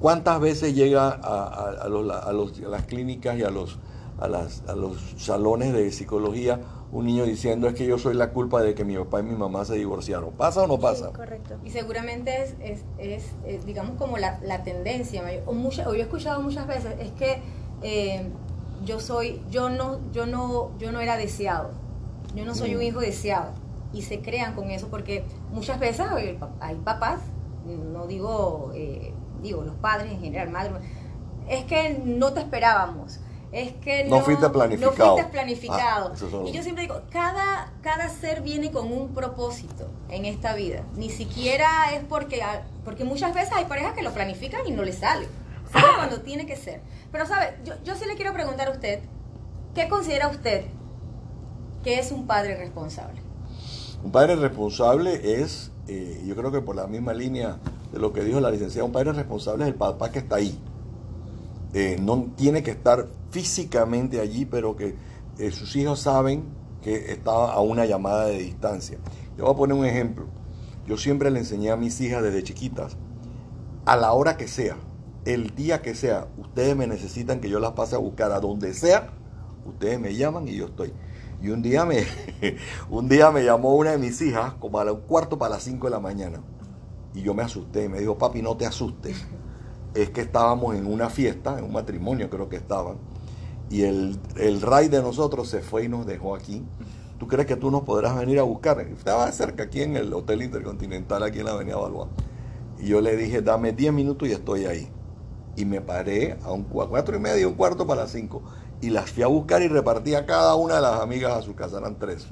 ¿Cuántas veces llega a, a- a los- a los- a las clínicas y a los, a, las- a los salones de psicología un niño diciendo es que yo soy la culpa de que mi papá y mi mamá se divorciaron? ¿Pasa o no pasa? Sí, correcto. Y seguramente es, es, es, eh, digamos, como la, la tendencia. mayor- O, mucha- o yo he escuchado muchas veces, es que eh, yo soy, yo no, yo no, yo no era deseado. Yo no soy un Mm. hijo deseado. Y se crean con eso porque muchas veces hay pa- hay papás, no digo, eh, digo, los padres en general, madre, es que no te esperábamos. Es que No no, fuiste planificado. No fuiste planificado. Ah, son- y yo siempre digo, cada, cada ser viene con un propósito en esta vida. Ni siquiera es porque, porque muchas veces hay parejas que lo planifican y no les sale. Sale cuando tiene que ser. Pero, ¿sabe? Yo, yo sí le quiero preguntar a usted, ¿qué considera usted que es un padre responsable? Un padre responsable es, eh, yo creo que por la misma línea de lo que dijo la licenciada, un padre responsable es el papá que está ahí. Eh, no tiene que estar físicamente allí, pero que eh, sus hijos saben que está a una llamada de distancia. Yo voy a poner un ejemplo. Yo siempre le enseñé a mis hijas desde chiquitas, a la hora que sea, el día que sea, ustedes me necesitan que yo las pase a buscar a donde sea, ustedes me llaman y yo estoy. Y un día me, un día me llamó una de mis hijas como a un cuarto para las 5 de la mañana. Y yo me asusté. Me dijo, papi, no te asustes. Es que estábamos en una fiesta, en un matrimonio creo que estaban. Y el, el ray de nosotros se fue y nos dejó aquí. ¿Tú crees que tú nos podrás venir a buscar? Estaba cerca aquí en el Hotel Intercontinental, aquí en la Avenida Balboa. Y yo le dije, dame 10 minutos y estoy ahí. Y me paré a un cua- cuatro y medio, un cuarto para las cinco. Y las fui a buscar y repartí a cada una de las amigas a su casa, eran tres.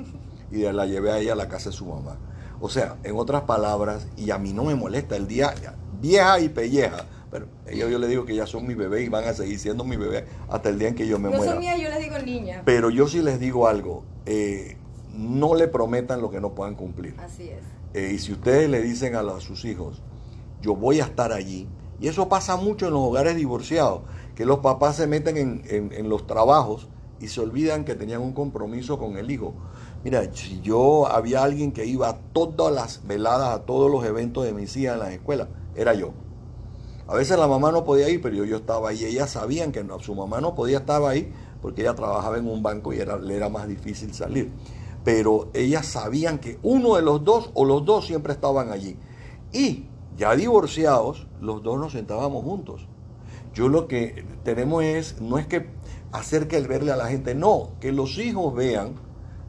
Y la llevé a ella a la casa de su mamá. O sea, en otras palabras, y a mí no me molesta el día vieja y pelleja, pero ellos yo le digo que ya son mi bebé y van a seguir siendo mi bebé hasta el día en que yo me Yo muera. mía, yo les digo niña. Pero yo sí les digo algo, eh, no le prometan lo que no puedan cumplir. Así es. Eh, y si ustedes le dicen a, los- a sus hijos, yo voy a estar allí, y eso pasa mucho en los hogares divorciados, que los papás se meten en, en- los trabajos y se olvidan que tenían un compromiso con el hijo. Mira, si yo había alguien que iba a todas las veladas, a todos los eventos de mis hijas en las escuelas, era yo. A veces la mamá no podía ir, pero yo, yo estaba ahí. Ellas sabían que no- su mamá no podía estar ahí porque ella trabajaba en un banco y era, le era más difícil salir. Pero ellas sabían que uno de los dos o los dos siempre estaban allí. Y ya divorciados, los dos nos sentábamos juntos. Yo lo que tenemos es, no es que hacer que el verle a la gente, no, que los hijos vean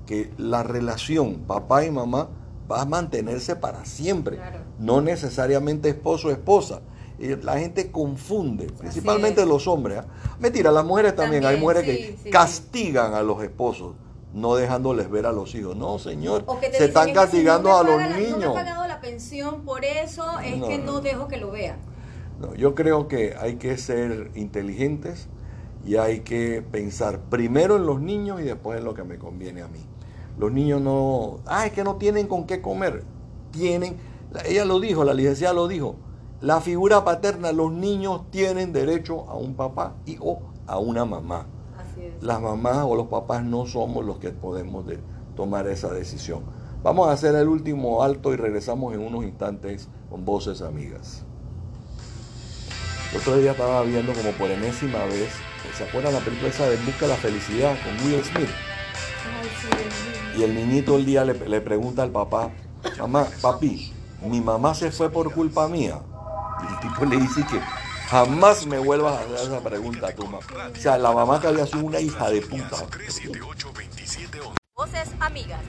que la relación papá y mamá va a mantenerse para siempre, Claro. no necesariamente esposo o esposa. Y la gente confunde, principalmente es. los hombres. ¿ah? Mentira, las mujeres también, hay mujeres sí, que sí. castigan a los esposos, no dejándoles ver a los hijos. No, señor, O que te se están "Es que si castigando no a los la- No me niños. ha pagado la pensión, por eso es No, que no, no no. dejo que lo vea. No, yo creo que hay que ser inteligentes y hay que pensar primero en los niños y después en lo que me conviene a mí. Los niños no, ah, es que no tienen con qué comer. Tienen, la- ella lo dijo, la licenciada lo dijo, la figura paterna, los niños tienen derecho a un papá y o a una mamá. Así es. Las mamás o los papás no somos los que podemos de- tomar esa decisión. Vamos a hacer el último alto y regresamos en unos instantes con voces amigas. El otro día estaba viendo como por enésima vez, ¿se acuerdan la película esa de Busca de la Felicidad con Will Smith? Y el niñito el día le, le pregunta al papá, mamá, papi, mi mamá se fue por culpa mía. Y el tipo le dice que jamás me vuelvas a hacer esa pregunta a tu mamá. O sea, la mamá que había sido una hija de puta. 378-2711. Voces amigas.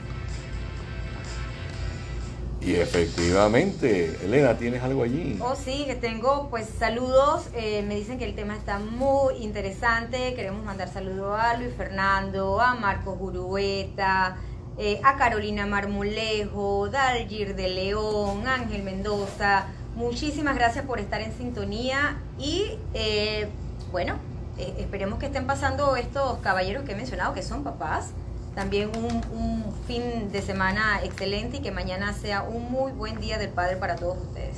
Y efectivamente, Elena, ¿tienes algo allí? Oh, sí, que tengo pues saludos. eh, me dicen que el tema está muy interesante. Queremos mandar saludos a Luis Fernando, a Marcos Gurueta, eh, a Carolina Marmolejo, Dalgir de León, Ángel Mendoza. Muchísimas gracias por estar en sintonía y eh, bueno, eh, esperemos que estén pasando estos caballeros que he mencionado, que son papás. También un, un fin de semana excelente y que mañana sea un muy buen día del Padre para todos ustedes.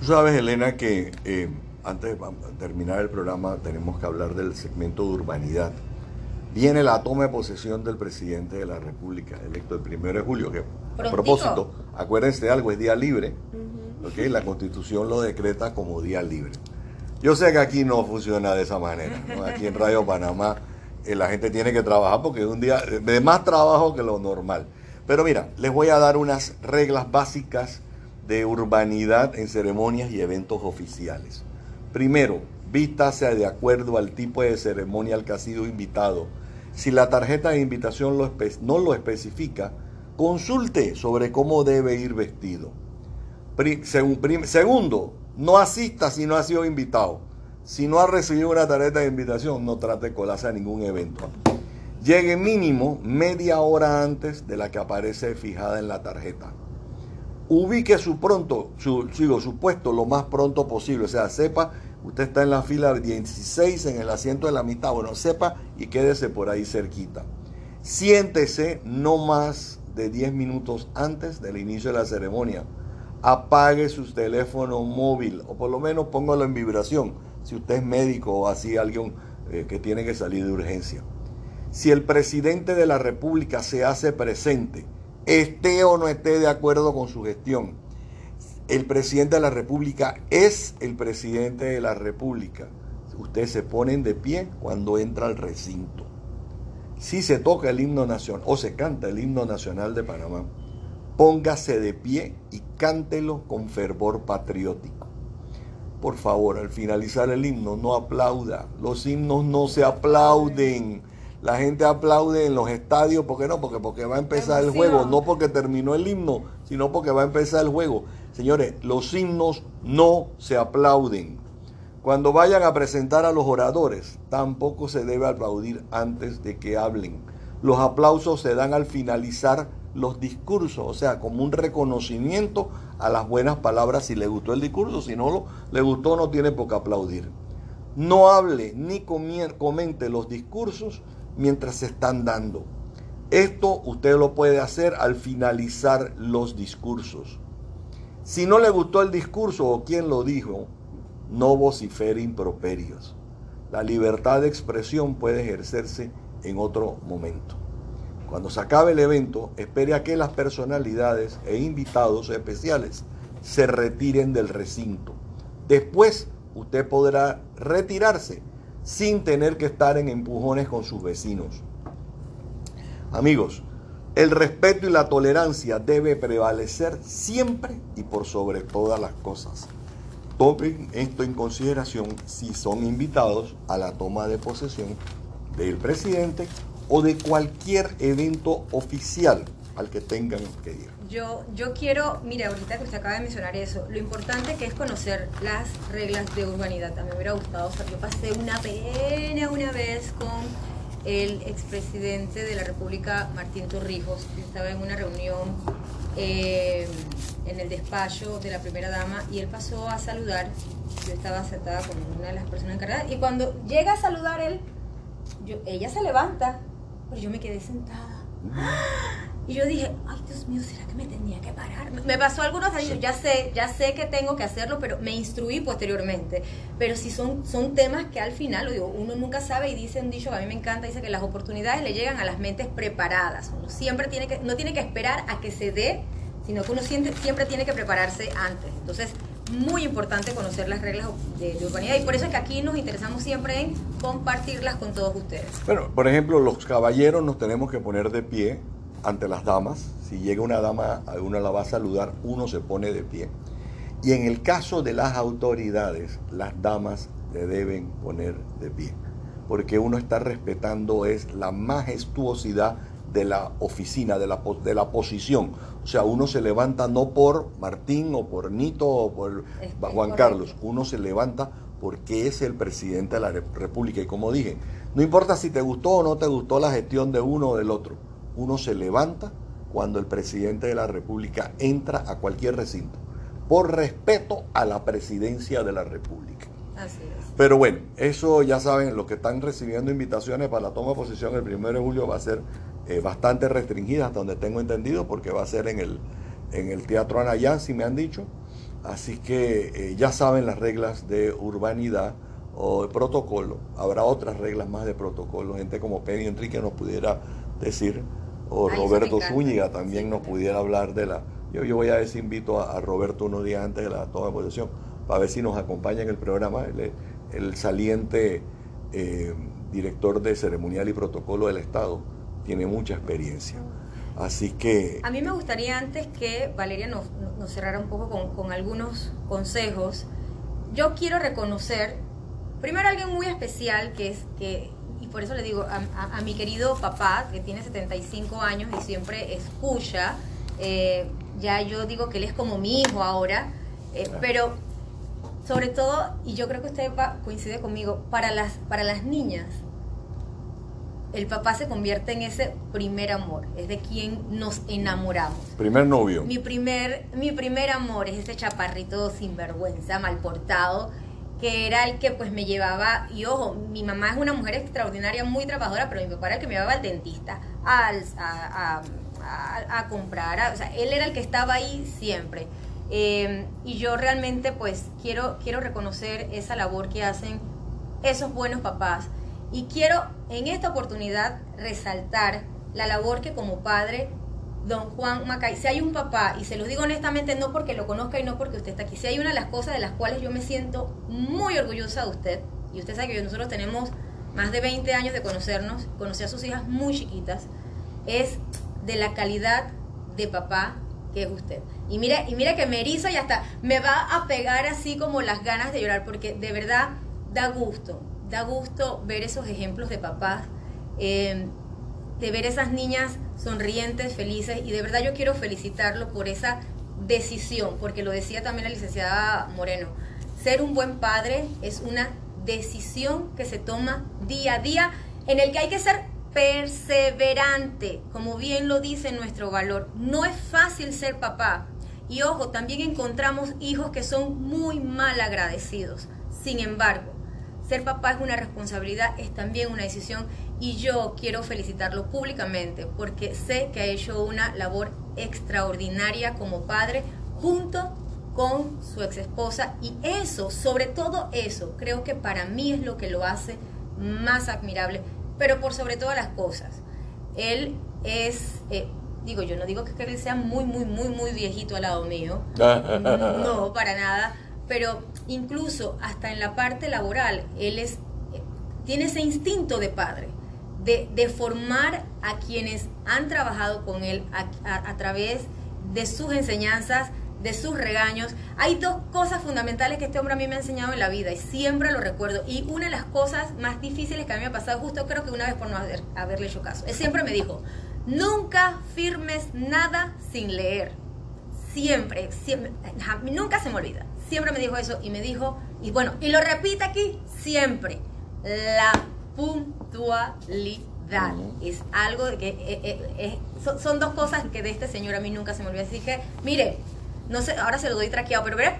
Tú sabes, Elena, que eh, antes de terminar el programa tenemos que hablar del segmento de urbanidad. Viene la toma de posesión del presidente de la República, electo el primero de julio, que a propósito, acuérdense de algo, es día libre, ¿ok? La constitución lo decreta como día libre. Yo sé que aquí no funciona de esa manera, ¿no? Aquí en Radio Panamá la gente tiene que trabajar porque es un día de más trabajo que lo normal. Pero mira, les voy a dar unas reglas básicas de urbanidad en ceremonias y eventos oficiales. Primero, vístase de acuerdo al tipo de ceremonia al que ha sido invitado. Si la tarjeta de invitación no lo especifica, consulte sobre cómo debe ir vestido. Segundo, no asista si no ha sido invitado. Si no ha recibido una tarjeta de invitación, no trate de colarse a ningún evento. Llegue mínimo media hora antes de la que aparece fijada en la tarjeta. Ubique su pronto, su, su puesto lo más pronto posible. O sea, sepa, usted está en la fila 16 en el asiento de la mitad. Bueno, sepa y quédese por ahí cerquita. Siéntese no más de 10 minutos antes del inicio de la ceremonia. Apague su teléfono móvil o por lo menos póngalo en vibración si usted es médico o así alguien eh, que tiene que salir de urgencia. Si el presidente de la República se hace presente, esté o no esté de acuerdo con su gestión, el presidente de la República es el presidente de la República. Ustedes se ponen de pie cuando entra al recinto. Si se toca el himno nacional o se canta el himno nacional de Panamá, póngase de pie y cántelo con fervor patriótico. Por favor, al finalizar el himno, no aplauda. Los himnos no se aplauden. La gente aplaude en los estadios, ¿por qué no? Porque, porque va a empezar el juego, no porque terminó el himno, sino porque va a empezar el juego. Señores, los himnos no se aplauden. Cuando vayan a presentar a los oradores, tampoco se debe aplaudir antes de que hablen. Los aplausos se dan al finalizar los discursos, o sea, como un reconocimiento a las buenas palabras si le gustó el discurso, si no lo, le gustó no tiene por qué aplaudir. No hable ni comente los discursos mientras se están dando. Esto usted lo puede hacer al finalizar los discursos. Si no le gustó el discurso o quien lo dijo, no vocifere improperios. La libertad de expresión puede ejercerse en otro momento. Cuando se acabe el evento, espere a que las personalidades e invitados especiales se retiren del recinto. Después, usted podrá retirarse sin tener que estar en empujones con sus vecinos. Amigos, el respeto y la tolerancia debe prevalecer siempre y por sobre todas las cosas. Tomen esto en consideración si son invitados a la toma de posesión del presidente o de cualquier evento oficial al que tengan que ir. Yo, yo quiero, mire, ahorita que usted acaba de mencionar eso, lo importante que es conocer las reglas de urbanidad. A mí me hubiera gustado, yo pasé una pena una vez con el expresidente de la República, Martín Torrijos. Yo estaba en una reunión eh, en el despacho de la primera dama y él pasó a saludar. Yo estaba sentada con una de las personas encargadas y cuando llega a saludar él, yo, ella se levanta pero yo me quedé sentada. Y yo dije, ay Dios mío, ¿será que me tenía que parar? Me pasó algunos años, ya sé, ya sé que tengo que hacerlo, pero me instruí posteriormente. Pero si son, son temas que al final, digo, uno nunca sabe y dice un dicho que a mí me encanta, dice que las oportunidades le llegan a las mentes preparadas. Uno siempre tiene que, no tiene que esperar a que se dé, sino que uno siempre, siempre tiene que prepararse antes. Entonces, muy importante conocer las reglas de, urbanidad y por eso es que aquí nos interesamos siempre en compartirlas con todos ustedes. Bueno, por ejemplo, los caballeros nos tenemos que poner de pie ante las damas. Si llega una dama, uno la va a saludar, uno se pone de pie. Y en el caso de las autoridades, las damas se deben poner de pie, porque uno está respetando es la majestuosidad de la oficina, de la, de la posición. O sea, uno se levanta no por Martín o por Nito o por Juan Carlos, uno se levanta porque es el presidente de la República. Y como dije, no importa si te gustó o no te gustó la gestión de uno o del otro, uno se levanta cuando el presidente de la República entra a cualquier recinto, por respeto a la presidencia de la República. Así es. Pero bueno, eso ya saben, los que están recibiendo invitaciones para la toma de posición el 1 de julio va a ser eh, bastante restringida, hasta donde tengo entendido, porque va a ser en el, en el Teatro Anayán, si me han dicho. Así que eh, ya saben las reglas de urbanidad o de protocolo. Habrá otras reglas más de protocolo. Gente como Penny Enrique nos pudiera decir, o Roberto Zúñiga también nos pudiera hablar de la... Yo, yo voy a si invito a, Roberto unos días antes de la toma de posesión, para ver si nos acompaña en el programa el, el saliente eh, director de ceremonial y protocolo del Estado tiene mucha experiencia. Así que... A mí me gustaría antes que Valeria nos, nos cerrara un poco con, con, algunos consejos. Yo quiero reconocer, primero alguien muy especial que es que, y por eso le digo a, a, mi querido papá, que tiene 75 años y siempre escucha, eh, ya yo digo que él es como mi hijo ahora, eh, pero sobre todo, y yo creo que usted coincide conmigo, para las, para las niñas, el papá se convierte en ese primer amor, es de quien nos enamoramos. Primer novio. Mi primer, mi primer amor es ese chaparrito sinvergüenza, mal portado, que era el que pues me llevaba, y ojo, mi mamá es una mujer extraordinaria, muy trabajadora, pero mi papá era el que me llevaba al dentista, al, a, a, comprar, o sea, él era el que estaba ahí siempre. Eh, y yo realmente pues quiero, quiero reconocer esa labor que hacen esos buenos papás y quiero en esta oportunidad resaltar la labor que como padre don Juan Macay, si hay un papá, y se lo digo honestamente, no porque lo conozca y no porque usted está aquí, si hay una de las cosas de las cuales yo me siento muy orgullosa de usted, y usted sabe que nosotros tenemos más de 20 años de conocernos, conocí a sus hijas muy chiquitas, es de la calidad de papá que es usted. Y mire, y mire que me eriza y hasta me va a pegar así como las ganas de llorar, porque de verdad da gusto da gusto ver esos ejemplos de papás, eh, de ver esas niñas sonrientes, felices, y de verdad yo quiero felicitarlo por esa decisión, porque lo decía también la licenciada Moreno, ser un buen padre es una decisión que se toma día a día en el que hay que ser perseverante, como bien lo dice nuestro valor. No es fácil ser papá. Y ojo, también encontramos hijos que son muy mal agradecidos. Sin embargo, ser papá es una responsabilidad, es también una decisión y yo quiero felicitarlo públicamente porque sé que ha hecho una labor extraordinaria como padre junto con su ex esposa y eso, sobre todo eso, creo que para mí es lo que lo hace más admirable, pero por sobre todas las cosas. Él es, eh, digo, yo no digo que él sea muy, muy, muy, muy viejito al lado mío, no, para nada, pero incluso hasta en la parte laboral, él es, tiene ese instinto de padre. De, formar a quienes han trabajado con él a través de sus enseñanzas, de sus regaños. Hay dos cosas fundamentales que este hombre a mí me ha enseñado en la vida y siempre lo recuerdo. Y una de las cosas más difíciles que a mí me ha pasado, justo creo que una vez por no haber, haberle hecho caso, él siempre me dijo, nunca firmes nada sin leer. Siempre, siempre, nunca se me olvida. Siempre me dijo eso y me dijo, y bueno, y lo repite aquí, siempre, la puntualidad. Es algo que eh, eh, eh, son, son, dos cosas que de este señor a mí nunca se me olvida. Así que, mire, no sé, ahora se lo doy traqueado, pero veré.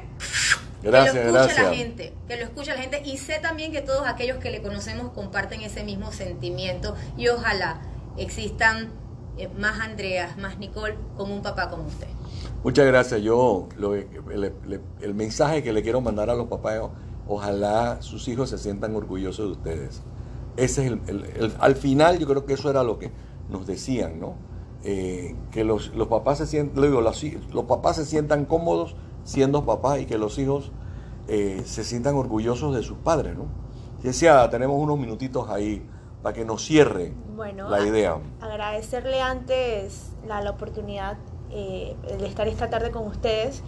Gracias, que lo gracias. la gente, que lo escucha la gente y sé también que todos aquellos que le conocemos comparten ese mismo sentimiento y ojalá existan eh, más Andreas, más Nicole como un papá como usted. Muchas gracias. Yo, lo, el, el, el, mensaje que le quiero mandar a los papás, ojalá sus hijos se sientan orgullosos de ustedes. Ese es el, al final yo creo que eso era lo que nos decían, ¿no? Eh, que los, los, papás se sientan, digo, los, los, papás se sientan cómodos siendo papás y que los hijos eh, se sientan orgullosos de sus padres, ¿no? Decía, tenemos unos minutitos ahí para que nos cierre bueno, la idea. agradecerle antes la, la oportunidad eh, de estar esta tarde con ustedes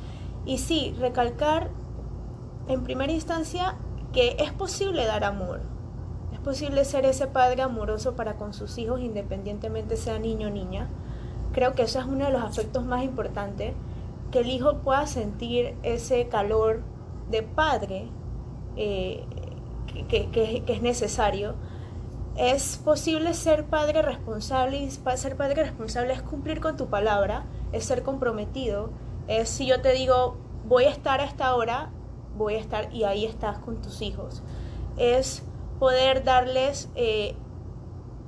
y sí, recalcar en primera instancia que es posible dar amor, es posible ser ese padre amoroso para con sus hijos independientemente sea niño o niña. Creo que eso es uno de los aspectos más importantes, que el hijo pueda sentir ese calor de padre eh, que, que, que, es necesario. Es posible ser padre responsable y ser padre responsable es cumplir con tu palabra, es ser comprometido, es si yo te digo voy a estar a esta hora, voy a estar y ahí estás con tus hijos. Es poder darles eh,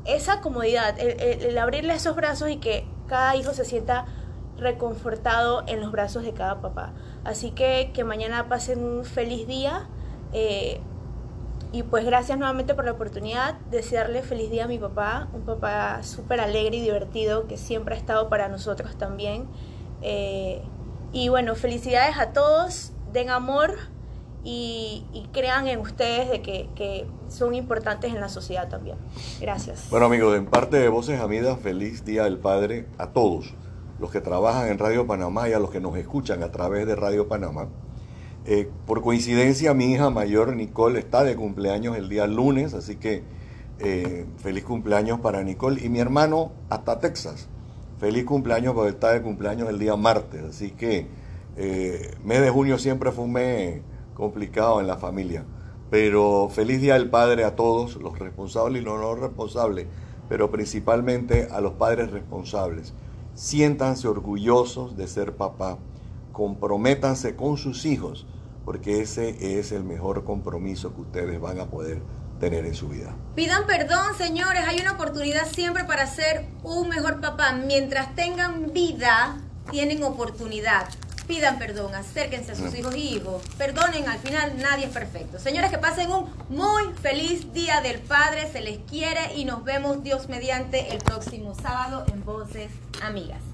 esa comodidad, el, el, el, abrirle esos brazos y que cada hijo se sienta reconfortado en los brazos de cada papá. Así que que mañana pasen un feliz día. Eh, y pues gracias nuevamente por la oportunidad. Desearle feliz día a mi papá, un papá súper alegre y divertido que siempre ha estado para nosotros también. Eh, y bueno, felicidades a todos, den amor y, crean en ustedes de que, que, son importantes en la sociedad también. Gracias. Bueno amigos, en parte de Voces Amidas, feliz Día del Padre a todos los que trabajan en Radio Panamá y a los que nos escuchan a través de Radio Panamá. Eh, por coincidencia, mi hija mayor Nicole está de cumpleaños el día lunes, así que eh, feliz cumpleaños para Nicole. Y mi hermano hasta Texas, feliz cumpleaños porque está de cumpleaños el día martes. Así que eh, mes de junio siempre fue un mes complicado en la familia. Pero feliz Día del Padre a todos, los responsables y los no responsables, pero principalmente a los padres responsables. Siéntanse orgullosos de ser papá comprométanse con sus hijos, porque ese es el mejor compromiso que ustedes van a poder tener en su vida. Pidan perdón, señores, hay una oportunidad siempre para ser un mejor papá. Mientras tengan vida, tienen oportunidad. Pidan perdón, acérquense a sus hijos y hijos. Perdonen, al final nadie es perfecto. Señores, que pasen un muy feliz Día del Padre, se les quiere y nos vemos Dios mediante el próximo sábado en Voces Amigas.